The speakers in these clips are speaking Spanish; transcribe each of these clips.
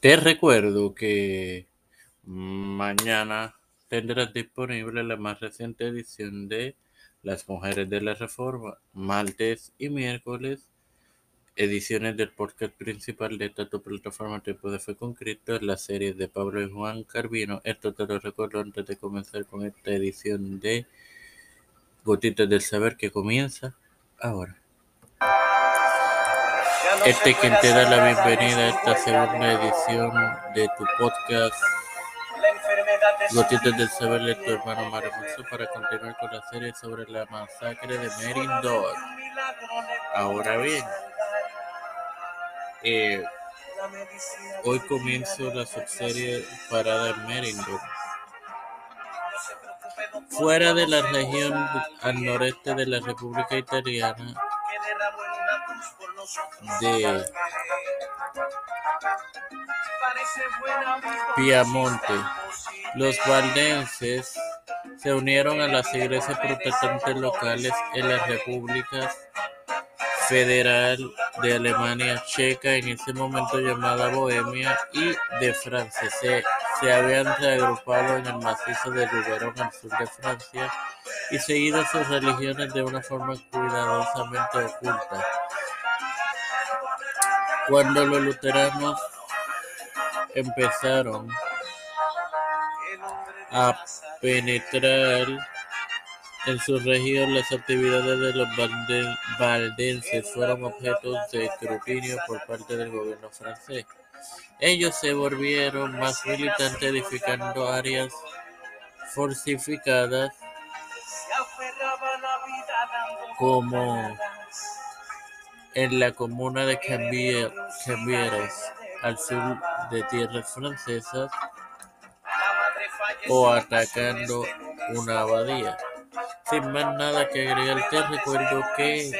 Te recuerdo que mañana tendrás disponible la más reciente edición de Las Mujeres de la Reforma, martes y miércoles, ediciones del podcast principal de esta tu plataforma Tiempo de Fe con Cristo, la serie de Pablo y Juan Carvino. Esto te lo recuerdo antes de comenzar con esta edición de Gotitas del Saber que comienza ahora. Este quien te da la bienvenida a esta segunda edición de tu podcast Gotitas del Saber de tu hermano Mario para continuar con la serie sobre la masacre de Merindor. Ahora bien, eh, hoy comienzo la subserie Parada en Merindor. Fuera de la región al noreste de la República Italiana, de Piamonte. Los valdenses se unieron a las iglesias protestantes locales en las repúblicas federal de Alemania Checa, en ese momento llamada Bohemia, y de Francia. Se, habían reagrupado en el macizo de Luberon al sur de Francia y seguido sus religiones de una forma cuidadosamente oculta. Cuando los luteranos empezaron a penetrar en su región, las actividades de los valdenses fueron objeto de escrutinio por parte del gobierno francés. Ellos se volvieron más militantes edificando áreas fortificadas como en la comuna de Cambieres, al sur de tierras francesas, o atacando una abadía. Sin más nada que agregar, te recuerdo que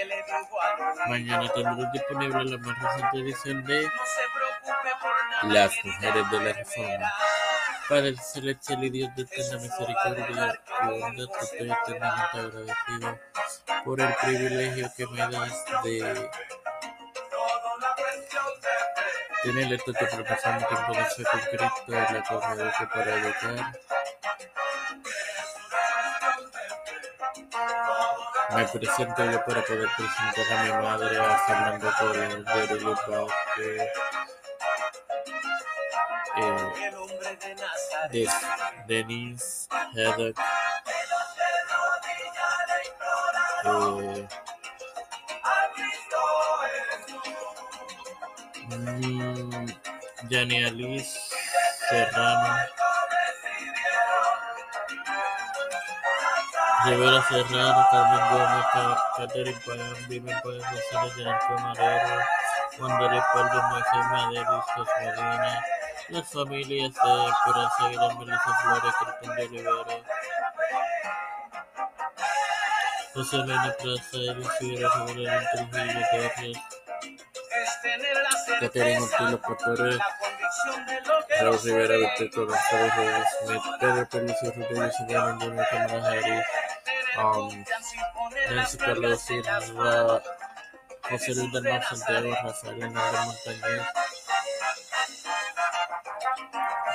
mañana tendré disponible la más reciente edición de Las Mujeres de la Reforma. Padre celestial y Dios de eterna misericordia y estoy eternamente agradecido por el privilegio que me das de tener esta tu plataforma tiempo de fe con Cristo, la educo para educar. Me presento yo para poder presentar a mi madre, a Fernando Torres, de Vázquez, eh, de Denise, Heather, eh, Yani Alice Serrano, Rivera Serrano, Carmen Gómez, Catherine Pagán, Vivian Pagán González, Yanco Marero, Juan de Leopoldo, Moisés Madero, José Medina, las familias de Esperanza Aguilar, Melissa Flores, Cristian de Olivera, José Elena Plaza, Edwin Figueroa, Julián Trujillo Torres, Ortiz López Torres, Raúl Rivera, Víctor González, Rodríguez Smith, Pedro Pelicio Rodríguez, Silvana Antonio Cámara Harris, um, Nancy Carlos Silva, José Luis del Mar Santiago, Rafael Hernández Montañez,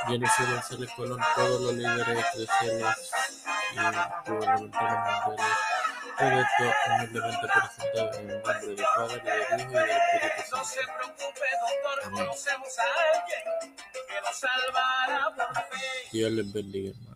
Jennifer González Colón, todos los líderes eclesiales y gubernamentales mundiales. Todo esto humildemente presentado en el nombre del Padre, del Hijo y del Espíritu Santo. Amén. Dios les bendiga, hermano.